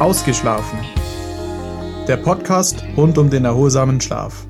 Ausgeschlafen. Der Podcast rund um den erholsamen Schlaf.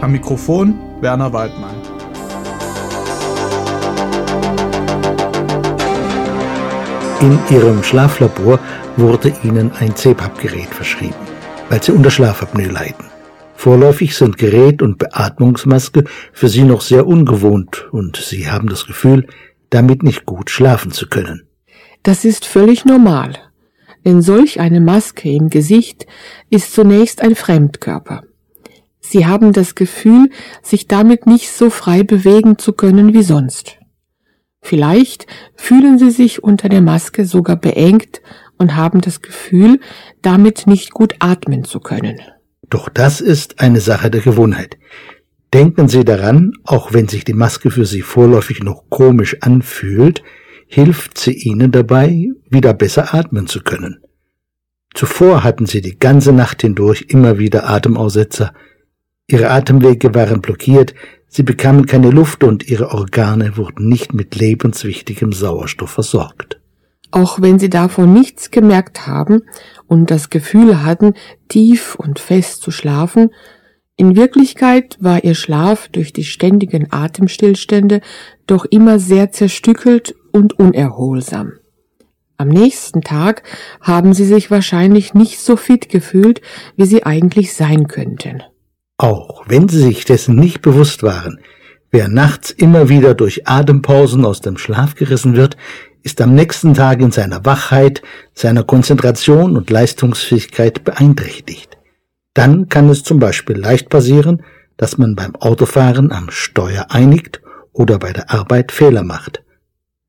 Am Mikrofon Werner Waldmann. In ihrem Schlaflabor wurde ihnen ein CPAP-Gerät verschrieben, weil sie unter Schlafapnoe leiden. Vorläufig sind Gerät und Beatmungsmaske für sie noch sehr ungewohnt und sie haben das Gefühl, damit nicht gut schlafen zu können. Das ist völlig normal, denn solch eine Maske im Gesicht ist zunächst ein Fremdkörper. Sie haben das Gefühl, sich damit nicht so frei bewegen zu können wie sonst. Vielleicht fühlen Sie sich unter der Maske sogar beengt und haben das Gefühl, damit nicht gut atmen zu können. Doch das ist eine Sache der Gewohnheit. Denken Sie daran, auch wenn sich die Maske für Sie vorläufig noch komisch anfühlt, hilft sie ihnen dabei, wieder besser atmen zu können. Zuvor hatten sie die ganze Nacht hindurch immer wieder Atemaussetzer. Ihre Atemwege waren blockiert, sie bekamen keine Luft und ihre Organe wurden nicht mit lebenswichtigem Sauerstoff versorgt. Auch wenn sie davon nichts gemerkt haben und das Gefühl hatten, tief und fest zu schlafen, in Wirklichkeit war ihr Schlaf durch die ständigen Atemstillstände doch immer sehr zerstückelt und unerholsam. Am nächsten Tag haben sie sich wahrscheinlich nicht so fit gefühlt, wie sie eigentlich sein könnten. Auch wenn sie sich dessen nicht bewusst waren, wer nachts immer wieder durch Atempausen aus dem Schlaf gerissen wird, ist am nächsten Tag in seiner Wachheit, seiner Konzentration und Leistungsfähigkeit beeinträchtigt. Dann kann es zum Beispiel leicht passieren, dass man beim Autofahren am Steuer einigt oder bei der Arbeit Fehler macht.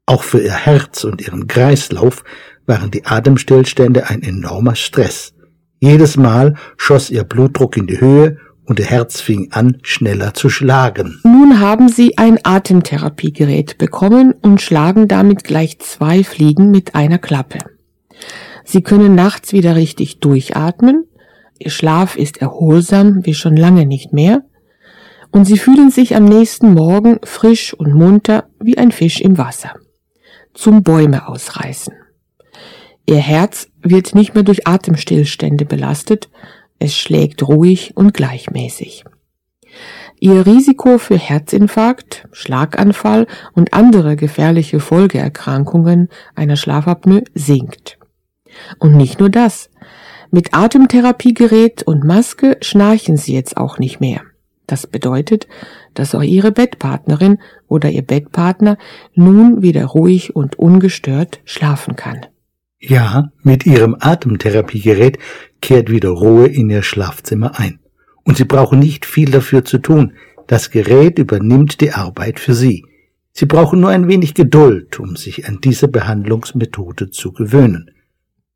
Auch für ihr Herz und ihren Kreislauf waren die Atemstillstände ein enormer Stress. Jedes Mal schoss ihr Blutdruck in die Höhe und ihr Herz fing an, schneller zu schlagen. Nun haben sie ein Atemtherapiegerät bekommen und schlagen damit gleich zwei Fliegen mit einer Klappe. Sie können nachts wieder richtig durchatmen, ihr Schlaf ist erholsam wie schon lange nicht mehr, und sie fühlen sich am nächsten Morgen frisch und munter wie ein Fisch im Wasser zum Bäume ausreißen. Ihr Herz wird nicht mehr durch Atemstillstände belastet, es schlägt ruhig und gleichmäßig. Ihr Risiko für Herzinfarkt, Schlaganfall und andere gefährliche Folgeerkrankungen einer Schlafapnoe sinkt. Und nicht nur das. Mit Atemtherapiegerät und Maske schnarchen sie jetzt auch nicht mehr. Das bedeutet, dass auch Ihre Bettpartnerin oder Ihr Bettpartner nun wieder ruhig und ungestört schlafen kann. Ja, mit Ihrem Atemtherapiegerät kehrt wieder Ruhe in Ihr Schlafzimmer ein. Und Sie brauchen nicht viel dafür zu tun. Das Gerät übernimmt die Arbeit für Sie. Sie brauchen nur ein wenig Geduld, um sich an diese Behandlungsmethode zu gewöhnen.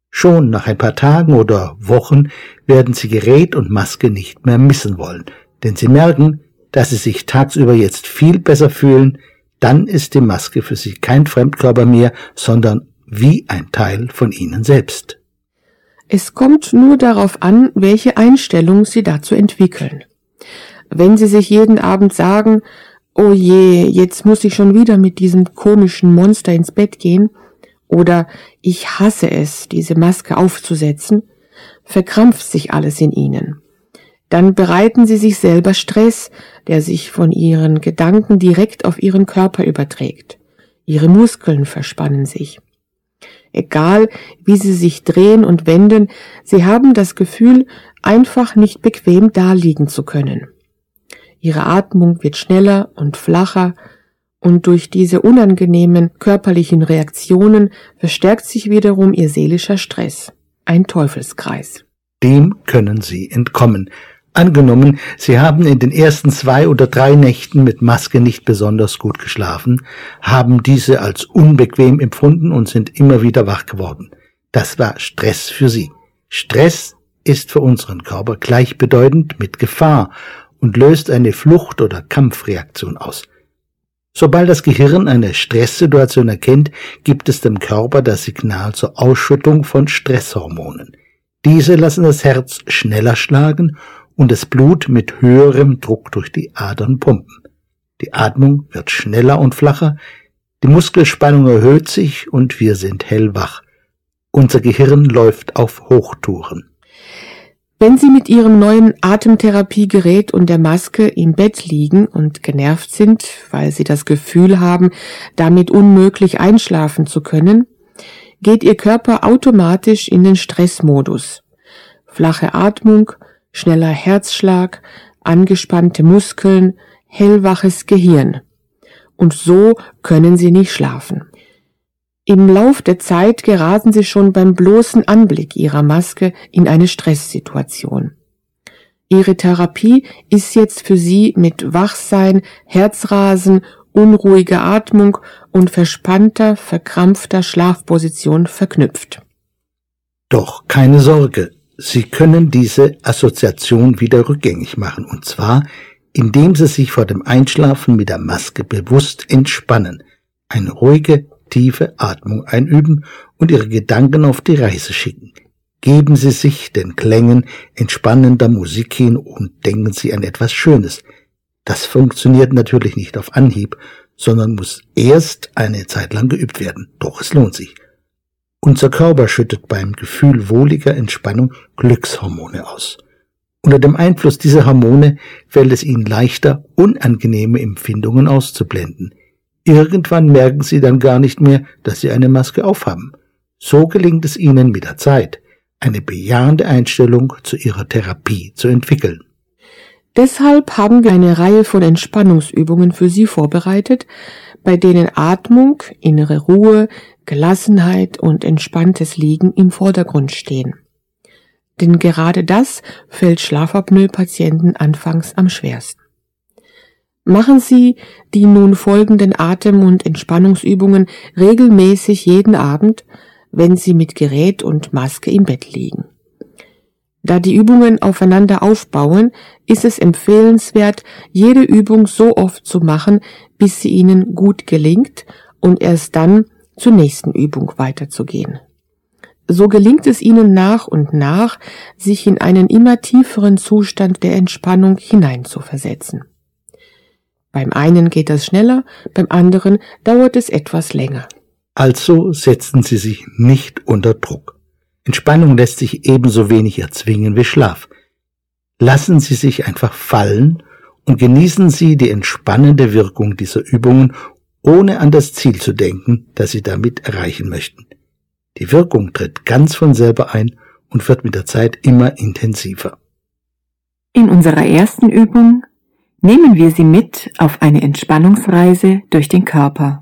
Schon nach ein paar Tagen oder Wochen werden Sie Gerät und Maske nicht mehr missen wollen, denn sie merken, dass sie sich tagsüber jetzt viel besser fühlen, dann ist die Maske für sie kein Fremdkörper mehr, sondern wie ein Teil von ihnen selbst. Es kommt nur darauf an, welche Einstellung sie dazu entwickeln. Wenn sie sich jeden Abend sagen, oh je, jetzt muss ich schon wieder mit diesem komischen Monster ins Bett gehen, oder ich hasse es, diese Maske aufzusetzen, verkrampft sich alles in ihnen dann bereiten sie sich selber Stress, der sich von ihren Gedanken direkt auf ihren Körper überträgt. Ihre Muskeln verspannen sich. Egal, wie sie sich drehen und wenden, sie haben das Gefühl, einfach nicht bequem daliegen zu können. Ihre Atmung wird schneller und flacher, und durch diese unangenehmen körperlichen Reaktionen verstärkt sich wiederum ihr seelischer Stress. Ein Teufelskreis. Dem können Sie entkommen, Angenommen, Sie haben in den ersten zwei oder drei Nächten mit Maske nicht besonders gut geschlafen, haben diese als unbequem empfunden und sind immer wieder wach geworden. Das war Stress für Sie. Stress ist für unseren Körper gleichbedeutend mit Gefahr und löst eine Flucht- oder Kampfreaktion aus. Sobald das Gehirn eine Stresssituation erkennt, gibt es dem Körper das Signal zur Ausschüttung von Stresshormonen. Diese lassen das Herz schneller schlagen und das Blut mit höherem Druck durch die Adern pumpen. Die Atmung wird schneller und flacher, die Muskelspannung erhöht sich und wir sind hellwach. Unser Gehirn läuft auf Hochtouren. Wenn Sie mit Ihrem neuen Atemtherapiegerät und der Maske im Bett liegen und genervt sind, weil Sie das Gefühl haben, damit unmöglich einschlafen zu können, geht Ihr Körper automatisch in den Stressmodus. Flache Atmung, schneller Herzschlag, angespannte Muskeln, hellwaches Gehirn. Und so können Sie nicht schlafen. Im Lauf der Zeit geraten sie schon beim bloßen Anblick ihrer Maske in eine Stresssituation. Ihre Therapie ist jetzt für sie mit Wachsein, Herzrasen, unruhiger Atmung und verspannter, verkrampfter Schlafposition verknüpft. Doch keine Sorge, Sie können diese Assoziation wieder rückgängig machen, und zwar indem Sie sich vor dem Einschlafen mit der Maske bewusst entspannen, eine ruhige, tiefe Atmung einüben und Ihre Gedanken auf die Reise schicken. Geben Sie sich den Klängen entspannender Musik hin und denken Sie an etwas Schönes. Das funktioniert natürlich nicht auf Anhieb, sondern muss erst eine Zeit lang geübt werden. Doch es lohnt sich. Unser Körper schüttet beim Gefühl wohliger Entspannung Glückshormone aus. Unter dem Einfluss dieser Hormone fällt es Ihnen leichter, unangenehme Empfindungen auszublenden. Irgendwann merken sie dann gar nicht mehr, dass sie eine Maske aufhaben. So gelingt es ihnen mit der Zeit, eine bejahende Einstellung zu ihrer Therapie zu entwickeln. Deshalb haben wir eine Reihe von Entspannungsübungen für Sie vorbereitet, bei denen Atmung, innere Ruhe, Gelassenheit und entspanntes Liegen im Vordergrund stehen. Denn gerade das fällt Schlafapnoe-Patienten anfangs am schwersten. Machen Sie die nun folgenden Atem- und Entspannungsübungen regelmäßig jeden Abend, wenn Sie mit Gerät und Maske im Bett liegen. Da die Übungen aufeinander aufbauen, ist es empfehlenswert, jede Übung so oft zu machen, bis sie Ihnen gut gelingt und erst dann zur nächsten Übung weiterzugehen. So gelingt es Ihnen nach und nach, sich in einen immer tieferen Zustand der Entspannung hineinzuversetzen. Beim einen geht das schneller, beim anderen dauert es etwas länger. Also setzen Sie sich nicht unter Druck. Entspannung lässt sich ebenso wenig erzwingen wie Schlaf. Lassen Sie sich einfach fallen und genießen Sie die entspannende Wirkung dieser Übungen, ohne an das Ziel zu denken, das Sie damit erreichen möchten. Die Wirkung tritt ganz von selber ein und wird mit der Zeit immer intensiver. In unserer ersten Übung Nehmen wir sie mit auf eine Entspannungsreise durch den Körper.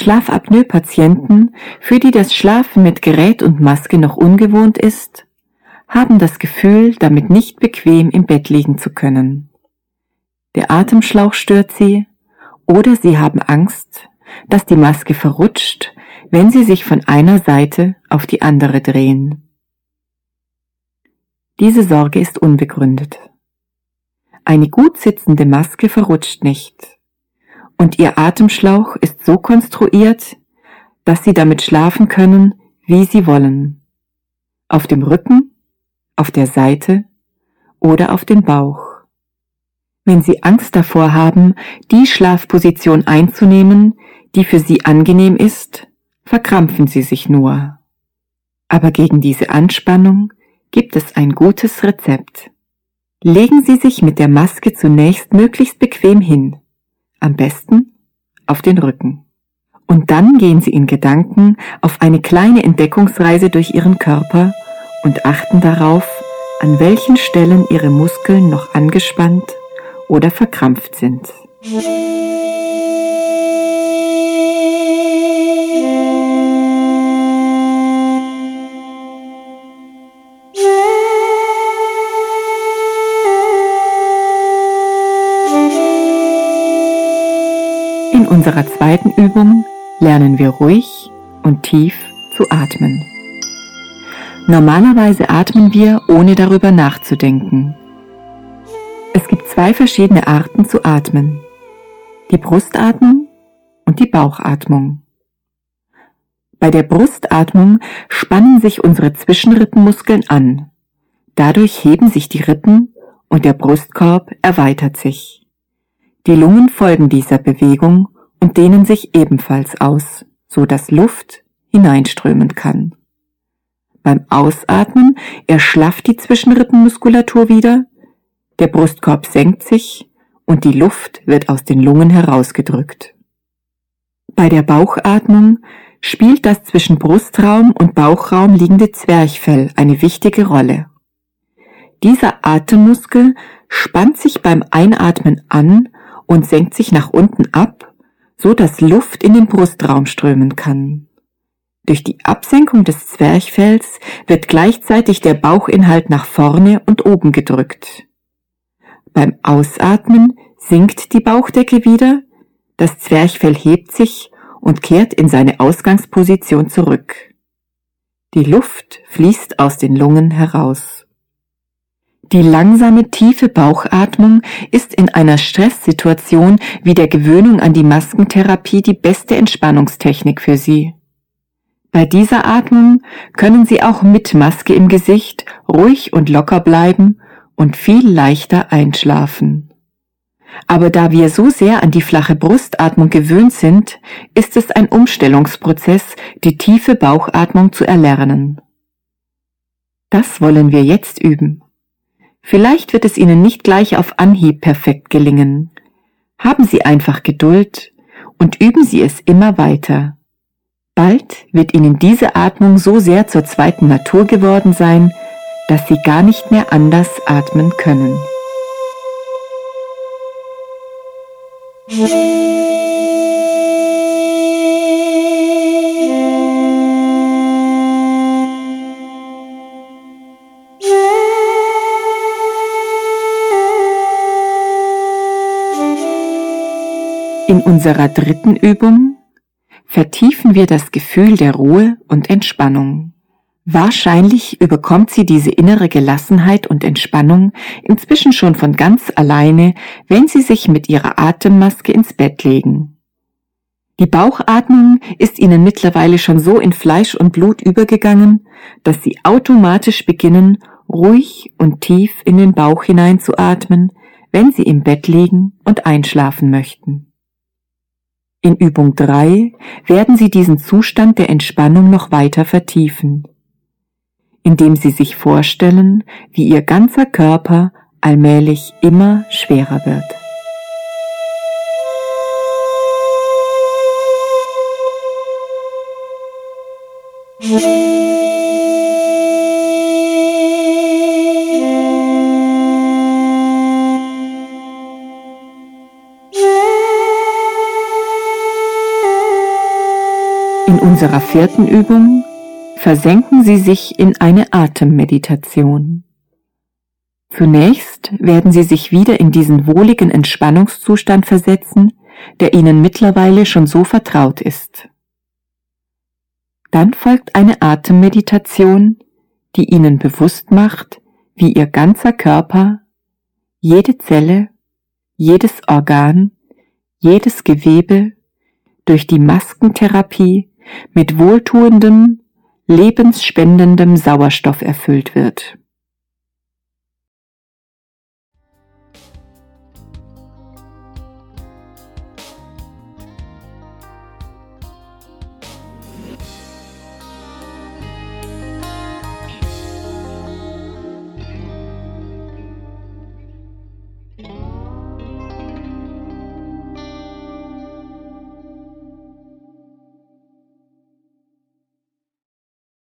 Schlafapnoe-Patienten, für die das Schlafen mit Gerät und Maske noch ungewohnt ist, haben das Gefühl, damit nicht bequem im Bett liegen zu können. Der Atemschlauch stört sie oder sie haben Angst, dass die Maske verrutscht, wenn sie sich von einer Seite auf die andere drehen. Diese Sorge ist unbegründet. Eine gut sitzende Maske verrutscht nicht. Und ihr Atemschlauch ist so konstruiert, dass Sie damit schlafen können, wie Sie wollen. Auf dem Rücken, auf der Seite oder auf dem Bauch. Wenn Sie Angst davor haben, die Schlafposition einzunehmen, die für Sie angenehm ist, verkrampfen Sie sich nur. Aber gegen diese Anspannung gibt es ein gutes Rezept. Legen Sie sich mit der Maske zunächst möglichst bequem hin, am besten auf den Rücken. Und dann gehen Sie in Gedanken auf eine kleine Entdeckungsreise durch Ihren Körper und achten darauf, an welchen Stellen Ihre Muskeln noch angespannt oder verkrampft sind. Unserer zweiten Übung lernen wir ruhig und tief zu atmen. Normalerweise atmen wir, ohne darüber nachzudenken. Es gibt zwei verschiedene Arten zu atmen. Die Brustatmung und die Bauchatmung. Bei der Brustatmung spannen sich unsere Zwischenrippenmuskeln an. Dadurch heben sich die Rippen und der Brustkorb erweitert sich. Die Lungen folgen dieser Bewegung und dehnen sich ebenfalls aus, so dass Luft hineinströmen kann. Beim Ausatmen erschlafft die Zwischenrippenmuskulatur wieder, der Brustkorb senkt sich und die Luft wird aus den Lungen herausgedrückt. Bei der Bauchatmung spielt das zwischen Brustraum und Bauchraum liegende Zwerchfell eine wichtige Rolle. Dieser Atemmuskel spannt sich beim Einatmen an und senkt sich nach unten ab, so dass Luft in den Brustraum strömen kann. Durch die Absenkung des Zwerchfells wird gleichzeitig der Bauchinhalt nach vorne und oben gedrückt. Beim Ausatmen sinkt die Bauchdecke wieder, das Zwerchfell hebt sich und kehrt in seine Ausgangsposition zurück. Die Luft fließt aus den Lungen heraus. Die langsame, tiefe Bauchatmung ist in einer Stresssituation wie der Gewöhnung an die Maskentherapie die beste Entspannungstechnik für Sie. Bei dieser Atmung können Sie auch mit Maske im Gesicht ruhig und locker bleiben und viel leichter einschlafen. Aber da wir so sehr an die flache Brustatmung gewöhnt sind, ist es ein Umstellungsprozess, die tiefe Bauchatmung zu erlernen. Das wollen wir jetzt üben. Vielleicht wird es Ihnen nicht gleich auf Anhieb perfekt gelingen. Haben Sie einfach Geduld und üben Sie es immer weiter. Bald wird Ihnen diese Atmung so sehr zur zweiten Natur geworden sein, dass Sie gar nicht mehr anders atmen können. In unserer dritten Übung vertiefen wir das Gefühl der Ruhe und Entspannung. Wahrscheinlich überkommt sie diese innere Gelassenheit und Entspannung inzwischen schon von ganz alleine, wenn sie sich mit ihrer Atemmaske ins Bett legen. Die Bauchatmung ist ihnen mittlerweile schon so in Fleisch und Blut übergegangen, dass sie automatisch beginnen, ruhig und tief in den Bauch hineinzuatmen, wenn sie im Bett liegen und einschlafen möchten. In Übung 3 werden Sie diesen Zustand der Entspannung noch weiter vertiefen, indem Sie sich vorstellen, wie Ihr ganzer Körper allmählich immer schwerer wird. In unserer vierten Übung versenken Sie sich in eine Atemmeditation. Zunächst werden Sie sich wieder in diesen wohligen Entspannungszustand versetzen, der Ihnen mittlerweile schon so vertraut ist. Dann folgt eine Atemmeditation, die Ihnen bewusst macht, wie Ihr ganzer Körper, jede Zelle, jedes Organ, jedes Gewebe durch die Maskentherapie mit wohltuendem, lebensspendendem Sauerstoff erfüllt wird.